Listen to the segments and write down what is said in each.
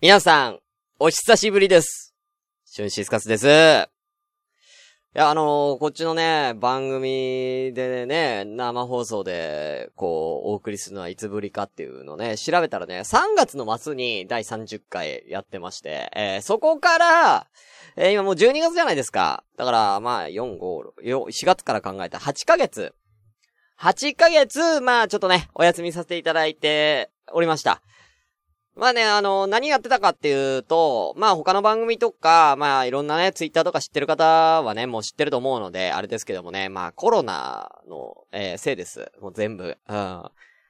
皆さん、お久しぶりです。シュンシスカスです。いや、あのー、こっちのね、番組でね、生放送で、こう、お送りするのはいつぶりかっていうのね、調べたらね、3月の末に第30回やってまして、えー、そこから、えー、今もう12月じゃないですか。だから、まあ、4、5、6、4月から考えた8ヶ月。8ヶ月、まあ、ちょっとね、お休みさせていただいておりました。まあね、あの、何やってたかっていうと、まあ他の番組とか、まあいろんなね、ツイッターとか知ってる方はね、もう知ってると思うので、あれですけどもね、まあコロナの、えー、せいです。もう全部。うん。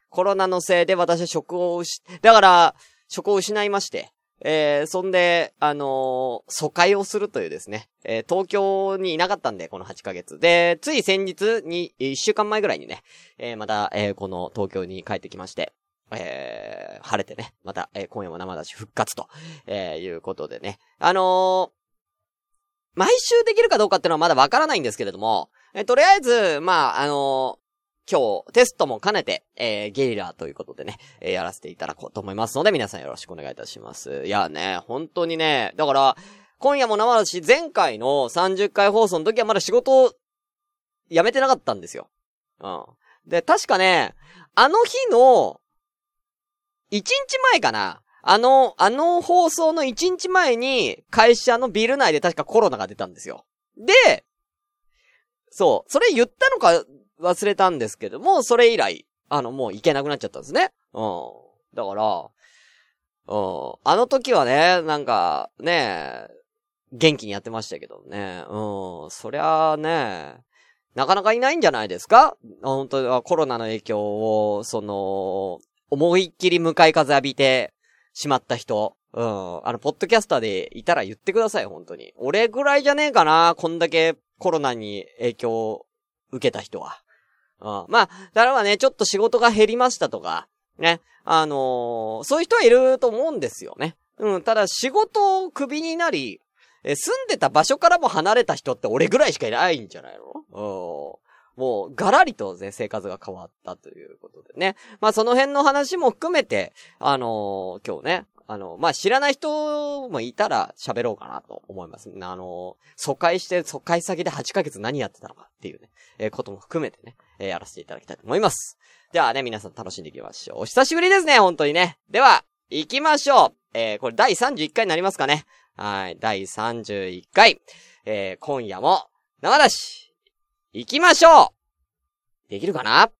コロナのせいで私は職を失、だから、職を失いまして、えー、そんで、あのー、疎開をするというですね、えー、東京にいなかったんで、この8ヶ月。で、つい先日に、1週間前ぐらいにね、えー、また、えー、この東京に帰ってきまして、えー、晴れてね、また、えー、今夜も生出し復活と、えー、いうことでね。あのー、毎週できるかどうかっていうのはまだわからないんですけれども、えー、とりあえず、まあ、あの今日、テストも兼ねて、えー、ゲリラということでね、えー、やらせていただこうと思いますので、皆さんよろしくお願いいたします。いやね、本当にね、だから、今夜も生出し、前回の30回放送の時はまだ仕事を、辞めてなかったんですよ。うん。で、確かね、あの日の、1日前かな？あの、あの放送の1日前に、会社のビル内で確かコロナが出たんですよ。で、そう、それ言ったのか忘れたんですけども、それ以来、あの、もう行けなくなっちゃったんですね。うん。だから、うん。あの時はね、なんか、ね、元気にやってましたけどね。うん。そりゃあね、なかなかいないんじゃないですか？本当はコロナの影響を、その、思いっきり向かい風浴びてしまった人。うん。あの、ポッドキャスターでいたら言ってください、本当に。俺ぐらいじゃねえかな、こんだけコロナに影響を受けた人は。うん。まあ、だからね、ちょっと仕事が減りましたとか、ね。あのー、そういう人はいると思うんですよね。うん。ただ、仕事をクビになり、え、住んでた場所からも離れた人って俺ぐらいしかいないんじゃないの？うん。もう、ガラリとね、生活が変わったということでね。まあ、その辺の話も含めて、あのー、今日ね、あの、まあ、知らない人もいたら喋ろうかなと思います。あの、疎開して、疎開先で8ヶ月何やってたのかっていうね、えー、ことも含めてね、えー、やらせていただきたいと思います。ではね、皆さん楽しんでいきましょう。お久しぶりですね、本当にね。では、行きましょう。えー、これ第31回になりますかね。はい、第31回。え、今夜も、生だし行きましょう。できるかな？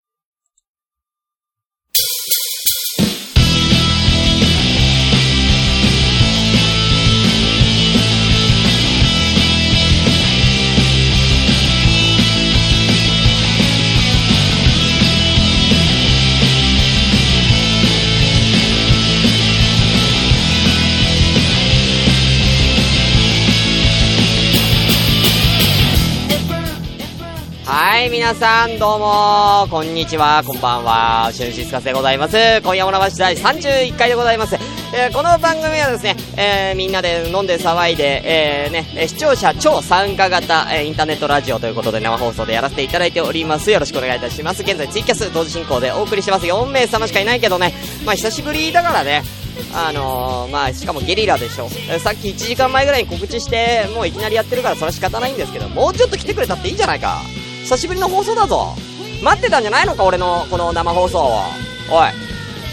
はい、皆さん、どうも、こんにちは、こんばんは、シュンシスカスでございます。今夜も生し第31回でございます。えー、この番組はですね、えー、みんなで飲んで騒いで、えー、ね、視聴者超参加型、え、インターネットラジオということで生放送でやらせていただいております。よろしくお願いいたします。現在ツイキャス同時進行でお送りしてます。4名様しかいないけどね、まあ久しぶりだからね、あのー、まあ、しかもゲリラでしょ。さっき1時間前ぐらいに告知して、もういきなりやってるからそれは仕方ないんですけど、もうちょっと来てくれたっていいじゃないか。久しぶりの放送だぞ。待ってたんじゃないのか、俺のこの生放送を。おい。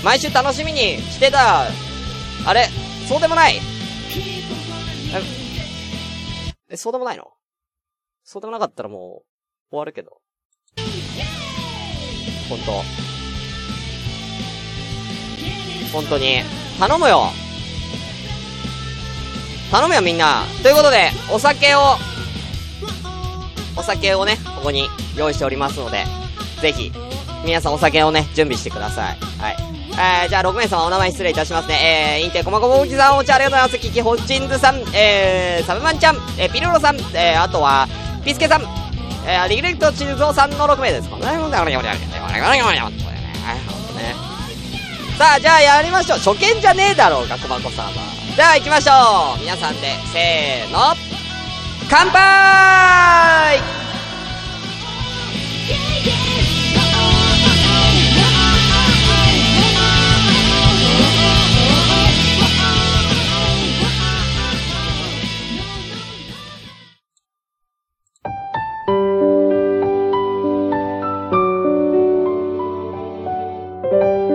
毎週楽しみにしてた、あれ、そうでもないえ、そうでもないの？そうでもなかったらもう、終わるけど。ほんと。本当に。頼むよ頼むよみんなということで、お酒をお酒をね、ここに用意しておりますので、ぜひ、皆さんお酒をね、準備してください。はい。えー、じゃあ6名様お名前失礼いたしますね。えー、インテコマコボウキさん、お茶ありがとうございます。キキホッチンズさん、えー、サブマンちゃん、えー、ピルロさん、えー、あとは、ピスケさん、えー、リグレクトチルゾーさんの6名ですかね。さあ、じゃあやりましょう。初見じゃねえだろうが、コマコサーバー。じゃあ行きましょう。皆さんで、せーの。乾杯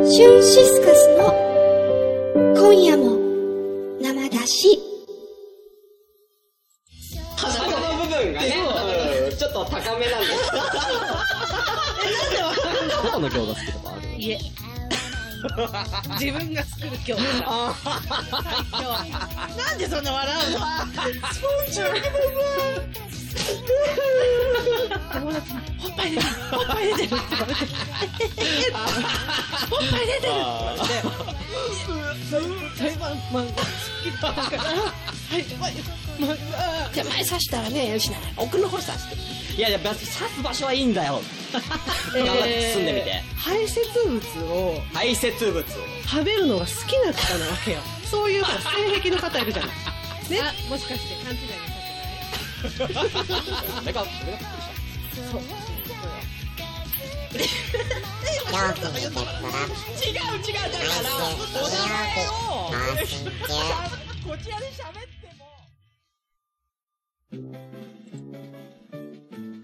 シュンシスカスの今夜も生だし。きとかあるいえ。自分が作る今日。なんでそんな笑うの？友達に、おっぱい出てる、おっぱい出てる。って言われて、おっぱい出てる。って言われて、前刺したらね、よしな、奥の方刺して。いやいや、刺す場所はいいんだよ。頑張って住んでみて。排泄物を排泄物を。食べるのが好きな方なわけよ。そういう性癖の方いるじゃない。ね。もしかして勘違いなさってないっくりした。そう。違う違うだから、お名前を、こちらで喋っても。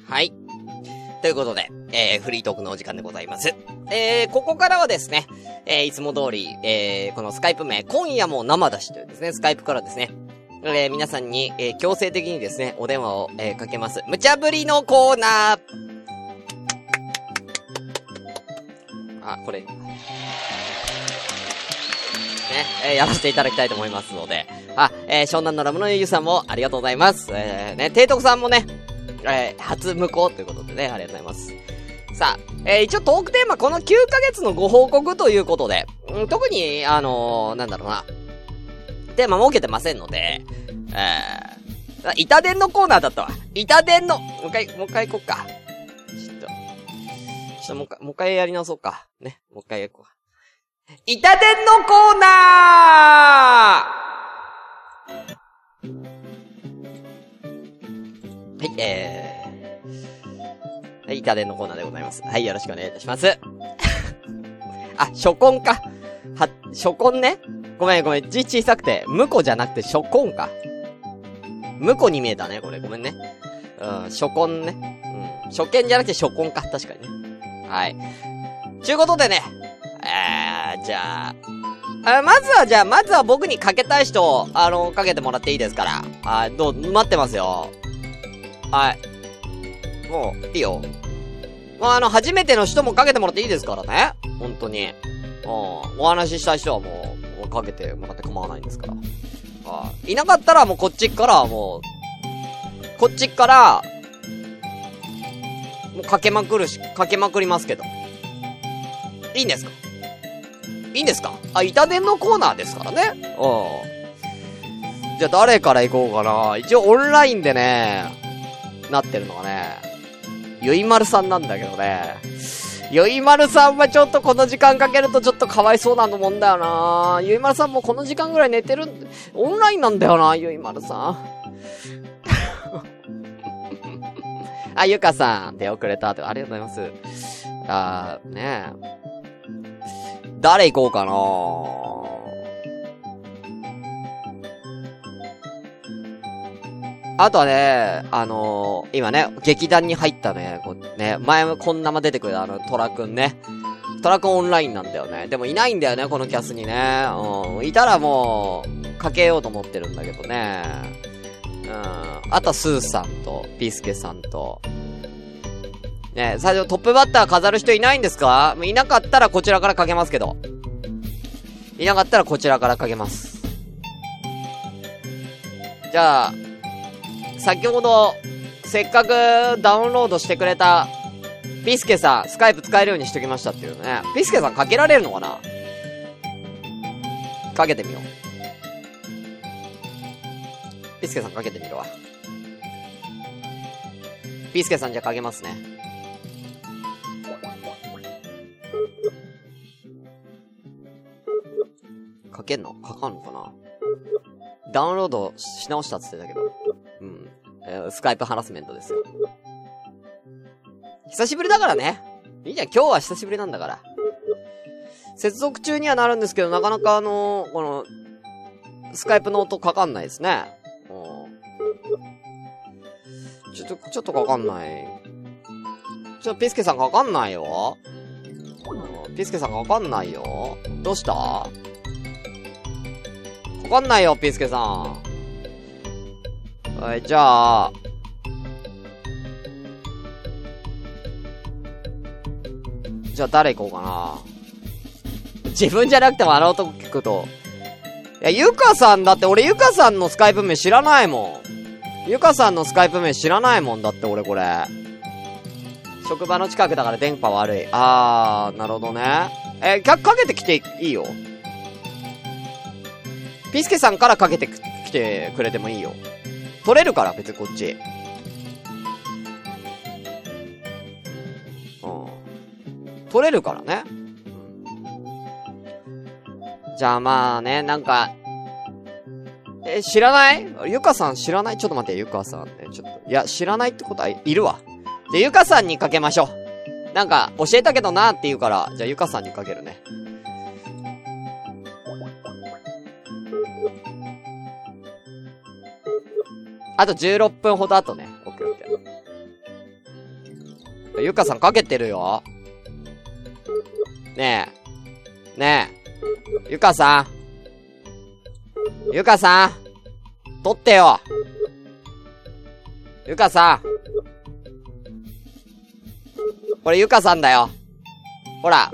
はい。ということで、えー、フリートークのお時間でございます。えー、ここからはですね、えー、いつも通り、えー、このスカイプ名、今夜も生出しというですね、スカイプからですね、えー、皆さんに、えー、強制的にですね、お電話を、えー、かけます。無茶ぶりのコーナーあ、これ。ね、えーやらせていただきたいと思いますので。あ、えー、湘南のラムのゆゆさんもありがとうございます。えー、ね、提督さんもね、えー、初無効ということでね、ありがとうございます。さあ、えー、一応トークテーマ、この9ヶ月のご報告ということで、ん、特に、あのー、なんだろうな、テーマ設けてませんので、えー、あ板伝のコーナーだったわ。板伝の、もう一回、もう一回行こっか。ちょっと、ちょっともう一回、もう一回やり直そうか。ね、もう一回行こう。板伝のコーナーはい、えー、はい、板伝のコーナーでございます。はい、よろしくお願いいたします。あ、初婚か。は、初婚ね。ごめんごめん、字小さくて、婿じゃなくて初婚か。婿に見えたね、これ。ごめんね。うん、初婚ね。うん。初見じゃなくて初婚か。確かにね。はい。ちゅうことでね。えー、じゃあ、あまずはじゃあ、まずは僕にかけたい人を、あの、かけてもらっていいですから。はい、どう、待ってますよ。はい。もう、いいよ。もうあの、初めての人もかけてもらっていいですからね。本当に。うん。お話ししたい人はもう、もうかけてもらって構わないんですから。はい。いなかったらもうこっちからもう、こっちから、もうかけまくるし、かけまくりますけど。いいんですか？いいんですか？あ、板伝のコーナーですからね。うん。じゃあ誰から行こうかな。一応オンラインでね、なってるのがね、ゆいまるさんなんだけどね。ゆいまるさんはちょっとこの時間かけるとちょっとかわいそうなと思うんだよなゆいまるさんもこの時間ぐらい寝てる、オンラインなんだよなゆいまるさん。あ、ゆかさん、出遅れたって、ありがとうございます。あー、ねえ。誰行こうかなあとはね、あのー今ね、劇団に入ったね、こうね、前もこんなま出てくるあの、トラくんね。トラくんオンラインなんだよね。でもいないんだよね、このキャスにね。うん。いたらもう、かけようと思ってるんだけどね。うん。あとはスーさんと、ピースケさんと。ね最初トップバッター飾る人いないんですか？いなかったらこちらからかけますけど。いなかったらこちらからかけます。じゃあ、先ほど、せっかくダウンロードしてくれた、ピスケさん、スカイプ使えるようにしときましたっていうね。ピスケさんかけられるのかな？かけてみよう。ピスケさんかけてみるわ。ピスケさんじゃかけますね。かけんの？かかんのかな？ダウンロードし直したって言ってたけど。えスカイプハラスメントですよ。久しぶりだからね。いいじゃん、今日は久しぶりなんだから。接続中にはなるんですけど、なかなかあのーこの、スカイプの音かかんないですね。うん。ちょっと、ちょっとかかんない。ちょ、ピスケさんかかんないよ。ピスケさんがわかんないよ。どうした？わかんないよ、ピスケさん。はい、じゃあ、じゃあ誰行こうかな。自分じゃなくてもあの男聞くと。いや、ゆかさんだって俺ゆかさんのスカイプ名知らないもん。ゆかさんのスカイプ名知らないもんだって俺これ。職場の近くだから電波悪い。あー、なるほどね。え、か、かけてきていいよ。ピスケさんからかけてきてくれてもいいよ。取れるから、別にこっち。うん。取れるからね。じゃあまあね、なんか、え、知らない？ゆかさん知らない？ちょっと待って、ゆかさんね。ちょっと。いや、知らないってことはいるわ。じゃ、ゆかさんにかけましょう。なんか、教えたけどなって言うから、じゃあ、ゆかさんにかけるね。あと16分ほど後ね。オッケーオッケー。ゆかさんかけてるよ。ねえ。ねえ。ゆかさん。ゆかさん。取ってよ。ゆかさん。これゆかさんだよ。ほら。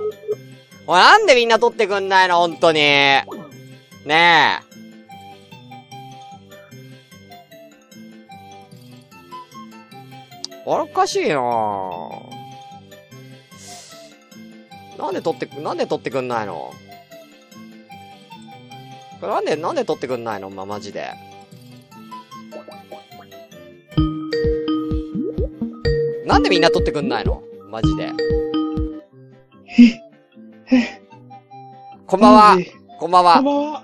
おい、なんでみんな取ってくんないの？ほんとに。ねえ。あれおかしいなぁ。なんで取ってく、なんで取ってくんないの？これなんで、なんで取ってくんないの？ま、マジで。なんでみんな取ってくんないの？マジで。こんばんは。こんばんはこん。ばんは。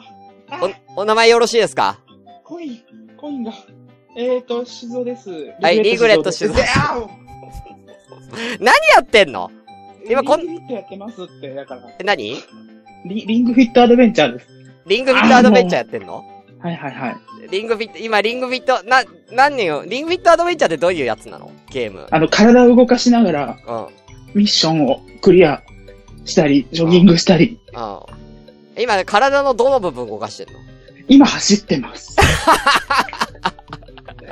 お、お名前よろしいですか？えーと、静雄です。はいリグレット静雄 何やってんの？今こんリングフィットやってますって、だから。え、何？リリングフィットアドベンチャーです。リングフィットアドベンチャーやってんの？はいはいはい。リングフィット、今リングフィット、な、何年よリングフィットアドベンチャーってどういうやつなの？ゲーム。あの、体を動かしながら、うん。うん。ミッションをクリアしたり、ジョギングしたり、今、体のどの部分動かしてんの？今走ってます。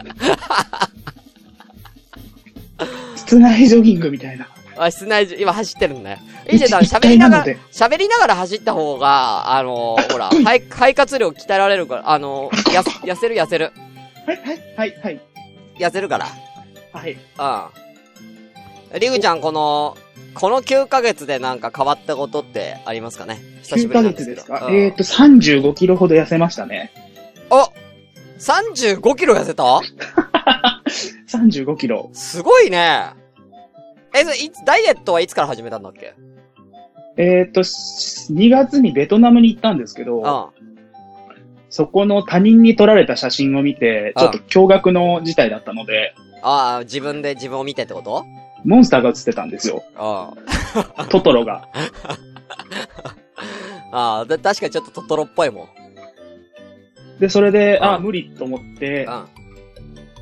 室内ジョギングみたいな。あ、室内中、今走ってるんだよ。いいじゃん、喋りながら喋りながら走った方が、あのー、ほら、肺、肺活量鍛えられるから、あのー、やす、痩せる痩せる。はいはいはいはい。痩せるから。はい。うん。リグちゃん、この、この9ヶ月でなんか変わったことってありますかね？久し9ぶりですけど。月ですか、うんえーと、35キロほど痩せましたね。お !35 キロ痩せた？35キロ。すごいね。え、それいつ、ダイエットはいつから始めたんだっけ？えーと、2月にベトナムに行ったんですけど、うん。そこの他人に撮られた写真を見て、ちょっと驚愕の事態だったので、ああ、自分で自分を見てってこと？モンスターが映ってたんですよ。うん。トトロが。ああ、だ確かにちょっとトトロっぽいもん。で、それで、あうん無理と思ってう、ん。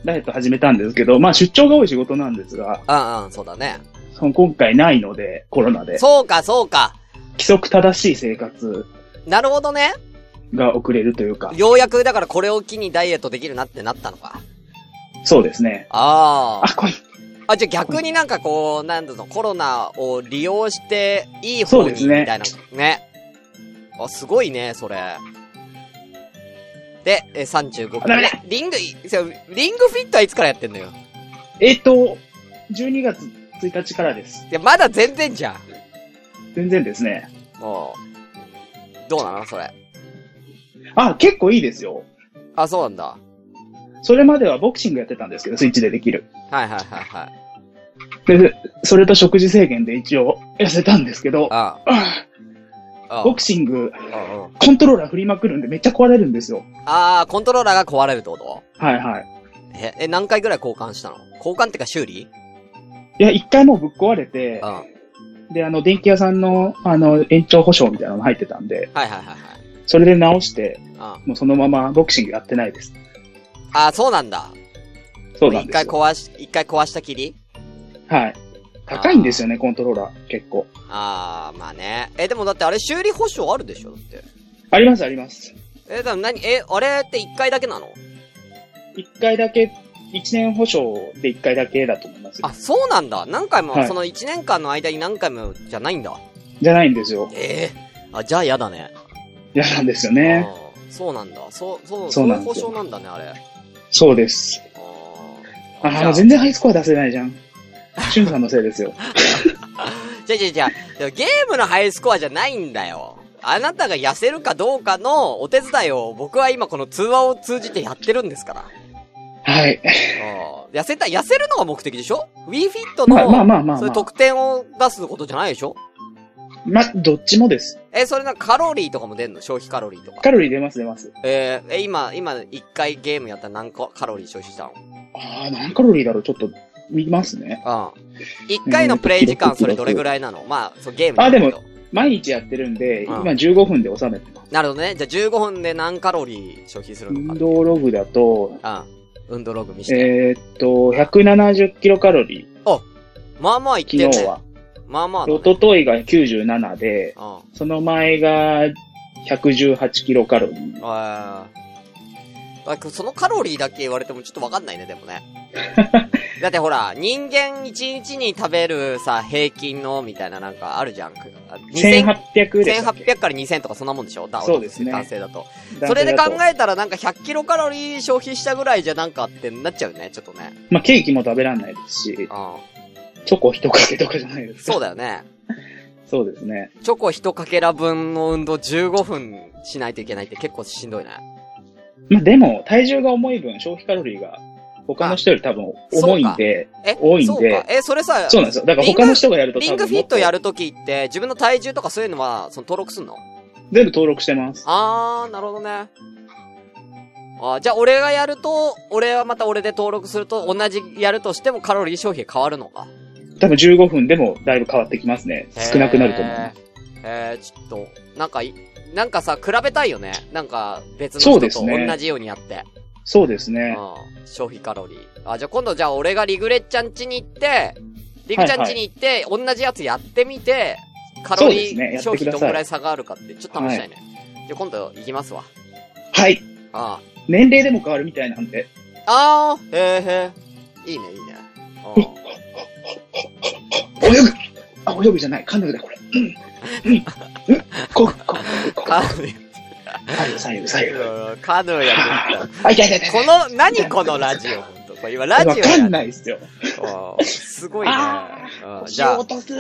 ダイエット始めたんですけど、まあ出張が多い仕事なんですが、うんうん、そうだね。その今回ないので、コロナで、そうか、そうか。規則正しい生活なるほどね。が送れるというか、ようやくだからこれを機にダイエットできるなってなったのか。そうですね。ああ。あ、これ、あ、じゃあ逆になんかこう、なんだろう、コロナを利用して、いい方に、そうですねみたいな。ね。あ、すごいね、それ。で、え、35キロ。ダメえリング、リングフィットはいつからやってんのよ？えっ、と、12月1日からです。いや、まだ全然じゃん。全然ですね。もう。どうなのそれ？あ、結構いいですよ。あ、そうなんだ。それまではボクシングやってたんですけど、スイッチでできる。はいはいはいはい。で、それと食事制限で一応痩せたんですけど、あああ。ボクシング、コントローラー振りまくるんでめっちゃ壊れるんですよ。ああ、コントローラーが壊れるってこと？はいはい。え、え、何回ぐらい交換したの？交換ってか修理？いや、一回もうぶっ壊れてで、あの、電気屋さんの、あの、延長保証みたいなの入ってたんで、はいはいはい。それで直して、うん。もうそのままボクシングやってないです。ああ、そうなんだ。そうなんですよ。一回壊し、一回壊したきり？はい。高いんですよね、コントローラー。結構。あー、まあね。え、でもだってあれ修理保証あるでしょだって。あります、あります。え、だから何え、あれって1回だけなの？一回だけ、一年保証で一回だけだと思いますよ。あ、そうなんだ。何回も、はいその1年間の間に何回もじゃないんだ。じゃないんですよ。ええあ、じゃあ嫌だね。嫌なんですよね。あーそうなんだ。そう、そう、そそうういう保証なんだね、あれ。そうです。あーああ、全然ハイスコア出せないじゃん。シュンさんのせいですよ。じゃじゃじゃゲームのハイスコアじゃないんだよ。あなたが痩せるかどうかのお手伝いを僕は今この通話を通じてやってるんですから。はい。痩せた、痩せるのが目的でしょ ?Wii Fit の、まあまあまあまあまあ。そういう得点を出すことじゃないでしょ？まあ、どっちもです。え、それなんかカロリーとかも出んの？消費カロリーとか。カロリー出ます出ます。えーえ、今、今、一回ゲームやったら何個カロリー消費したの？ああ、何カロリーだろう？ちょっと見ますね。うん。一回のプレイ時間それどれぐらいなの？まあ、そう、ゲームあでも毎日やってるんで、うん今15分で収めてます。なるほどね。じゃあ15分で何カロリー消費するのか。運動ログだと、うん。運動ログ見して。えーっと、170キロカロリまあまあいっー、てんね。昨日は。まあまあだね、おとといが97で、うん。その前が118キロカロリー。あーあそのカロリーだけ言われてもちょっとわかんないね、でもね。だってほら、人間1日に食べるさ、平均の、みたいななんかあるじゃん。2000 1800でしたっけ？1800から2000とかそんなもんでしょ？だそうですね男性だと。それで考えたらなんか100キロカロリー消費したぐらいじゃなんかってなっちゃうね、ちょっとね。まあ、ケーキも食べらんないですし、うん。チョコ一かけとかじゃないですか。そうだよね。そうですね。チョコ1かけら分の運動15分しないといけないって結構しんどいね。まあ、でも、体重が重い分、消費カロリーが他の人より多分重いんで、え多いんで。え、それさ、そうなんですよ。だから他の人がやるとリングフィットやる。るときって、自分の体重とかそういうのは、その登録すんの？全部登録してます。あー、なるほどね。あーじゃあ俺がやると、俺はまた俺で登録すると、同じやるとしてもカロリー消費変わるのか？多分15分でもだいぶ変わってきますね。少なくなると思います。えー、ちょっと、なんかい、なんかさ、比べたいよね。なんか、別の人と同じようにやって。そうですね。うん。消費カロリー。あ、じゃあ今度じゃあ俺がリグレッちゃん家に行って、リグちゃん家に行って、同じやつやってみて、カロリー消費どんぐらい差があるかって、ちょっと試したいね。じゃあ今度行きますわ。はい。あ年齢でも変わるみたいなんで。あ。あー、へーへー。いいね、いいね。うん 泳ぐあ、泳ぐじゃない。カヌーだ、これ。うん。うん。こ、こ、こ、カヌー、左右、左右、左右。カヌーやってあ、い痛い痛い。この、何このラジオ、ほんと。これ今ラジオわかんないっすよ。すごいね。じゃあ落、とす。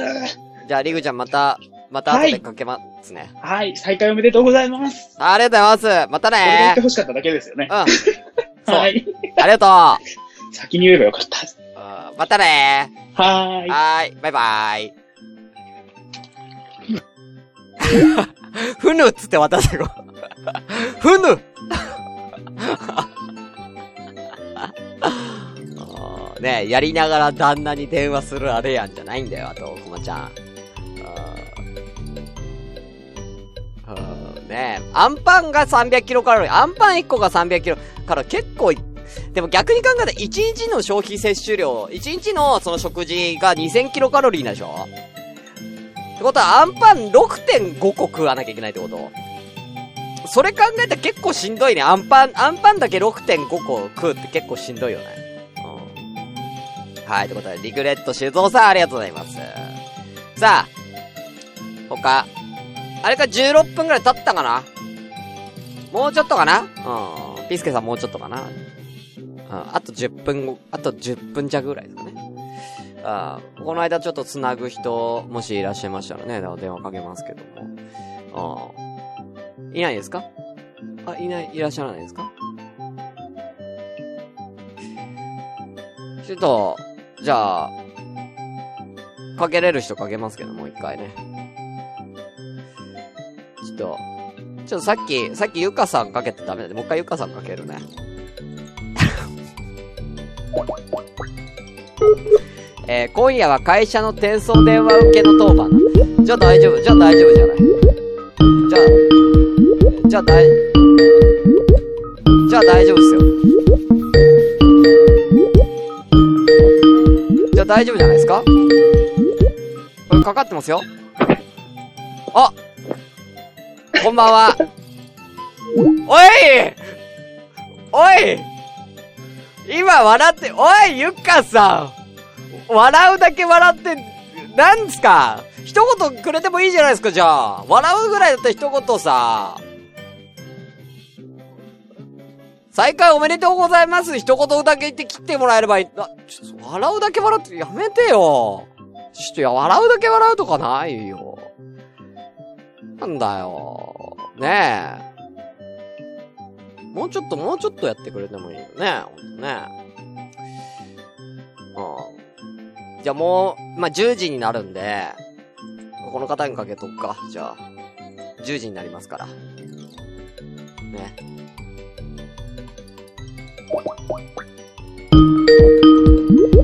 じゃあ、リグちゃんまた、また後でかけますね。はい。再開おめでとうございます。ありがとうございます。またこれで言っねてほしかっただけですよね。うん。はい。ありがとう。先に言えばよかった。またねはーい。はーい。バイバーイ。ふぬっつって渡せこ。ふぬ。ね、やりながら旦那に電話するあれやんじゃないんだよ、あと、こまちゃん。あー。あーねえ、アンパンが300キロカロリー、アンパン1個が300キロカロリー、結構、でも逆に考えたら1日の消費摂取量、1日のその食事が2000キロカロリーなでしょ？ってことは、アンパン6.5個食わなきゃいけないってこと？それ考えたら結構しんどいね。アンパン、アンパンだけ6.5個食うって結構しんどいよね。うん。はい、ということで、リグレット修造さんありがとうございます。さあ、他、あれか16分くらい経ったかな？もうちょっとかな？うん。ピスケさんもうちょっとかな？うん。あと10分後、あと10分弱ぐらいですかね。あ、この間ちょっと繋ぐ人、もしいらっしゃいましたらね、電話かけますけども。ああ。いないですか？あ、いない、いらっしゃらないですか？ちょっと、じゃあ、かけれる人かけますけどもう、一回ね。ちょっと、ちょっとさっき、さっきゆかさんかけてダメなんで、もう一回ゆかさんかけるね。えー、今夜は会社の転送電話受けの当番だ。じゃあ大丈夫、じゃあ大丈夫じゃない。じゃあ、じゃあ大、じゃあ大丈夫っすよ。じゃあ大丈夫じゃないですか？これかかってますよ。あこんばんは。おいおい今笑って、おいゆっかさん笑うだけ笑って、なんですか？一言くれてもいいじゃないですか、じゃあ。笑うぐらいだったら一言さ。再開おめでとうございます。一言だけ言って切ってもらえればいい。あ、ちょっと笑うだけ笑ってやめてよ。ちょっといや、笑うだけ笑うとかないよ。なんだよ。ねえ。もうちょっと、もうちょっとやってくれてもいいよね。ほんとね。うん。じゃあもう、まあ、10時になるんで、この方にかけとくか。じゃあ。10時になりますから。ね。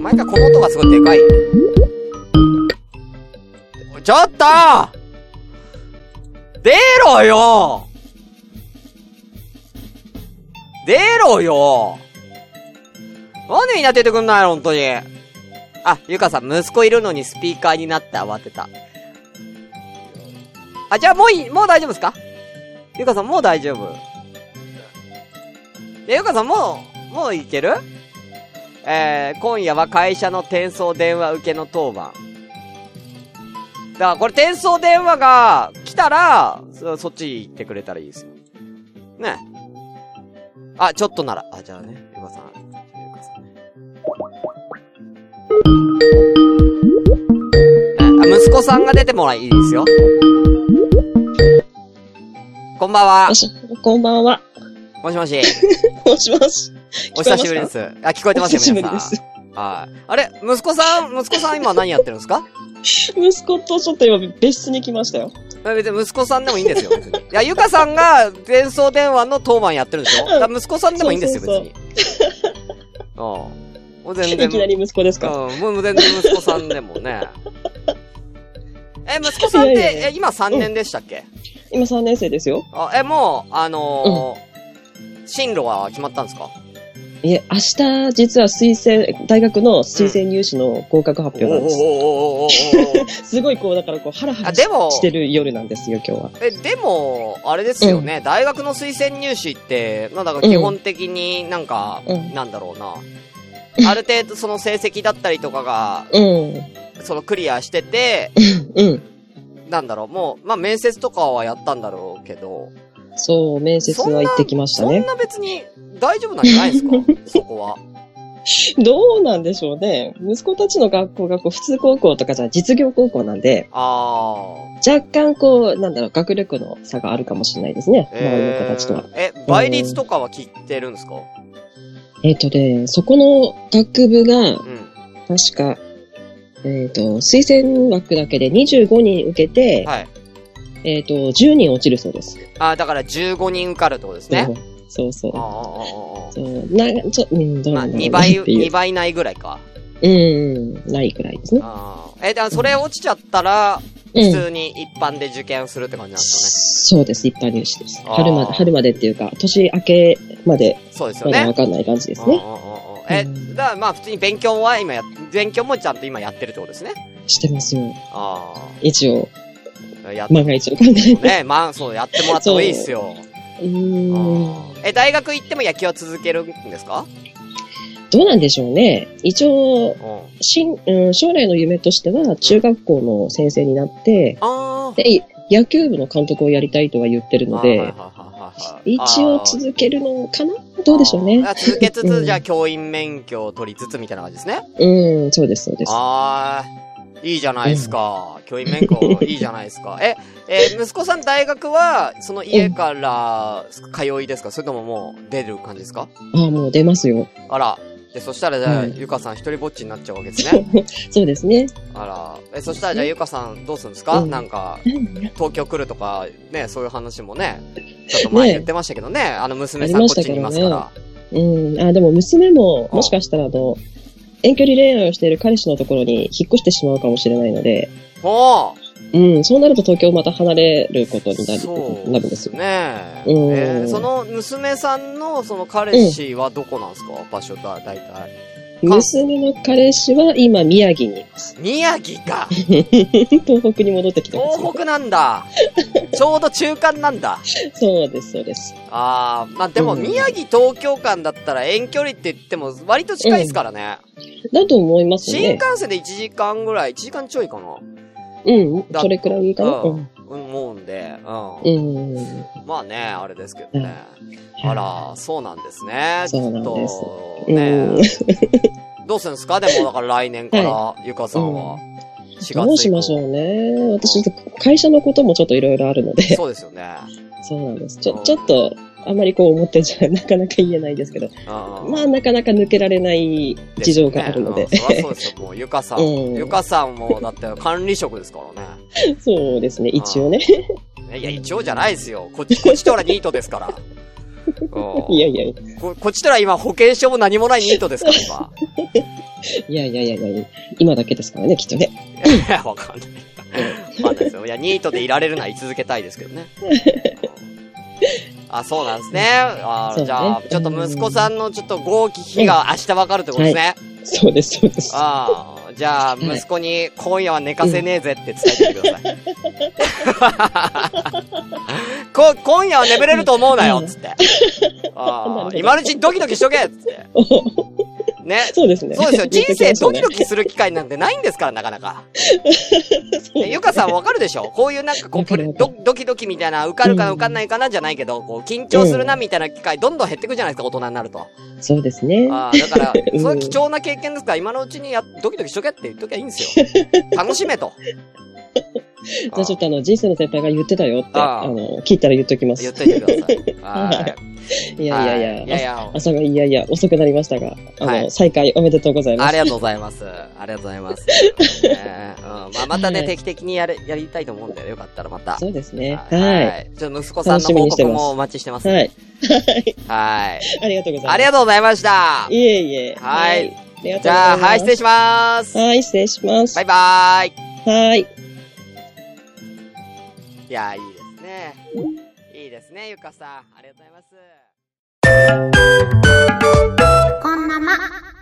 毎回この音がすごいでかい。ちょっと出ろよ出ろよなんでみんな出てくんないの本当に。あ、ゆかさん、息子いるのにスピーカーになって慌てた。あ、じゃあもういい、もう大丈夫ですか？ゆかさん、もう大丈夫。え、ゆかさん、もう、もういける？えー、今夜は会社の転送電話受けの当番。だからこれ転送電話が来たら、そそっち行ってくれたらいいですよ。ね。あ、ちょっとなら。あ、じゃあね、ゆかさん。ゆかさんね。あ、息子さんが出てもらいいですよ。こんばんはも。し、こんばんは。もしもし。もしもし。お久しぶりです。あ、聞こえてますよ、お久しぶり皆さん。です。はい。あれ？息子さん、息子さん今何やってるんですか？息子とちょっと今別室に来ましたよ。え別に息子さんでもいいんですよ、別に。いや、ゆかさんが伝送電話の当番やってるんでしょ？息子さんでもいいんですよ、別そうに。うん。もう全然。いきなり息子ですか？うん、もう全然息子さんでもね。え、息子さんって、いやいやいやえ、今3年でしたっけ、今3年生ですよ。あ、え、もう、あのー進路は決まったんですか？いえ、明日、実は推薦、大学の推薦入試の合格発表なんです。すごいこう、だからこう、ハラハラししてる夜なんですよ、今日は。え、でも、あれですよね、大学の推薦入試って、まあだから基本的になんか、うんなんだろうな。ある程度その成績だったりとかが、うん。そのクリアしてて、うん。なんだろう、もう、まあ面接とかはやったんだろうけど、そう、面接は行ってきましたね。そんな別に大丈夫なんじゃないですか？そこは。どうなんでしょうね。息子たちの学校がこう、普通高校とかじゃ実業高校なんで、あ若干こう、なんだろう、学力の差があるかもしれないですね。ー。周りの子たちとは。えー、え、倍率とかは聞いてるんですか？えっ、とね、そこの学部が、うん。確か、えっ、と、推薦枠だけで25人受けて、はい。えっ、と、10人落ちるそうです。あーだから15人受かるってことですね。そうそうあ。ーあーあーあーそうな、ちょ、うん、どうまあ、なんだろう2倍、なっていう2倍ないぐらいか。うん、ないくらいですね。ああ。え、だからそれ落ちちゃったら、うん。普通に一般で受験するって感じなんですそうです、一般入試です。春まで、春までっていうか、年明けまで、かね。そうですよね。まだわかんない感じですね。え、だからまあ普通に勉強は今や、勉強もちゃんと今やってるってことですね。してますよ。あ一応、あ。やっ万が一を考えて。ね、まあそう、やってもらった方がいいっすよ。うーん。え、大学行っても野球は続けるんですか？どうなんでしょうね。一応、うん。しんうん、将来の夢としては、中学校の先生になって、あで、野球部の監督をやりたいとは言ってるあ。ので、一応続けるのかな？どうでしょうね続けつつ、うんじゃあ教員免許を取りつつみたいな感じですね。うん、そうです、そうです。あー、いいじゃないですか。教員免許、いいじゃないですか。え、えー息子さん大学は、その家から通いですか？それとももう出る感じですか？ああ、もう出ますよ。あら。で、そしたらじゃあ、うん。ゆかさん一人ぼっちになっちゃうわけですね。そうですね。あら。え、そしたらじゃあゆかさんどうするんですか、うん。なんか、東京来るとか、ね、そういう話もね、ちょっと前ね言ってましたけどね、あの娘さんこっちにいますから。うん。あ、でも娘も、あ。もしかしたらあの、遠距離恋愛をしている彼氏のところに引っ越してしまうかもしれないので、ほうん、そうなると東京また離れることになるなるんですよ。うねえ。うんえーその娘さんのその彼氏はどこなんですか、場所だ、大体。娘の彼氏は今宮城にいます。宮城か。東北に戻ってきてます。東北なんだ。ちょうど中間なんだ。そうです、そうです。あー、まあ、でもうん宮城東京間だったら遠距離って言っても割と近いですからね。だと思います新ね。幹線で1時間ぐらい、1時間ちょいかな。うん、だそれくらいかな。ううんん。思うんで、うん。うん。まあね、あれですけどね。うんあら、そうなんですね。そうなんですちょっとうねん。どうするんですか？でも、だから来年から、ゆかさんは。4月以降どうしましょうね。私、会社のこともちょっといろいろあるので。そうですよね。そうなんです。ちょ、ちょっと、あまりこう思ってんじゃ なかなか言えないですけど。うんまあ、なかなか抜けられない事情があるので。すよねうんそそうですよ。もう、ゆかさん。うんゆかさんも、だって管理職ですからね。そうですね、一応ね。いや、一応じゃないですよ。こっち、こっちとらニートですから。う んいやいやいここっちとら今保険証も何もないニートですから、今。や、いやいやいやいや、今だけですからね、きっとね。いや、わかんない。わかんないですよ。いや、ニートでいられるのは居続けたいですけどね。あ、そうなんですね。あそうねじゃあ、ちょっと息子さんのちょっと合気日が明日わかるってことですね。そうです、そうです。ああ、じゃあ、はい息子に今夜は寝かせねえぜって伝えてください。こ今夜は眠れると思うなよ、つって。ああ、今のうちにドキドキしとけっつって。ね。そうですね。そうですよ。人生ドキドキ。キする機会なんてないんですから、なかなか。そうゆかさんわかるでしょ？こういうなんかこう、ドドキドキみたいな、受かるかな受かんないかなじゃないけど、こう、緊張するなみたいな機会、どんどん減ってくじゃないですか、大人になると。そうですね。ああ、だから、う んそういう貴重な経験ですから、今のうちにや、ドキドキしとけって言っときゃいいんですよ。楽しめと。じゃあちょっとあの、人生の先輩が言ってたよって、あの、聞いたら言っときます。言っといてください。はいいやいやいや、はいいやいや、朝がいやいや、遅くなりましたが、あの、はい再開おめでとうございます。ありがとうございます。ありがとうございます。ねうんまあ、またね、はい定期的にやる、やりたいと思うんで、よかったらまた。そうですね。ははい。い。ちょっと息子さんの報告もお待ちしてます。はい。はい。ありがとうございます。ありがとうございました。いえいえ。はい。じゃあ、はい、失礼します。はい、失礼します。バイバーイ。はい。いや、いいですね。いいですね、ゆかさん。ありがとうございます。こんなま。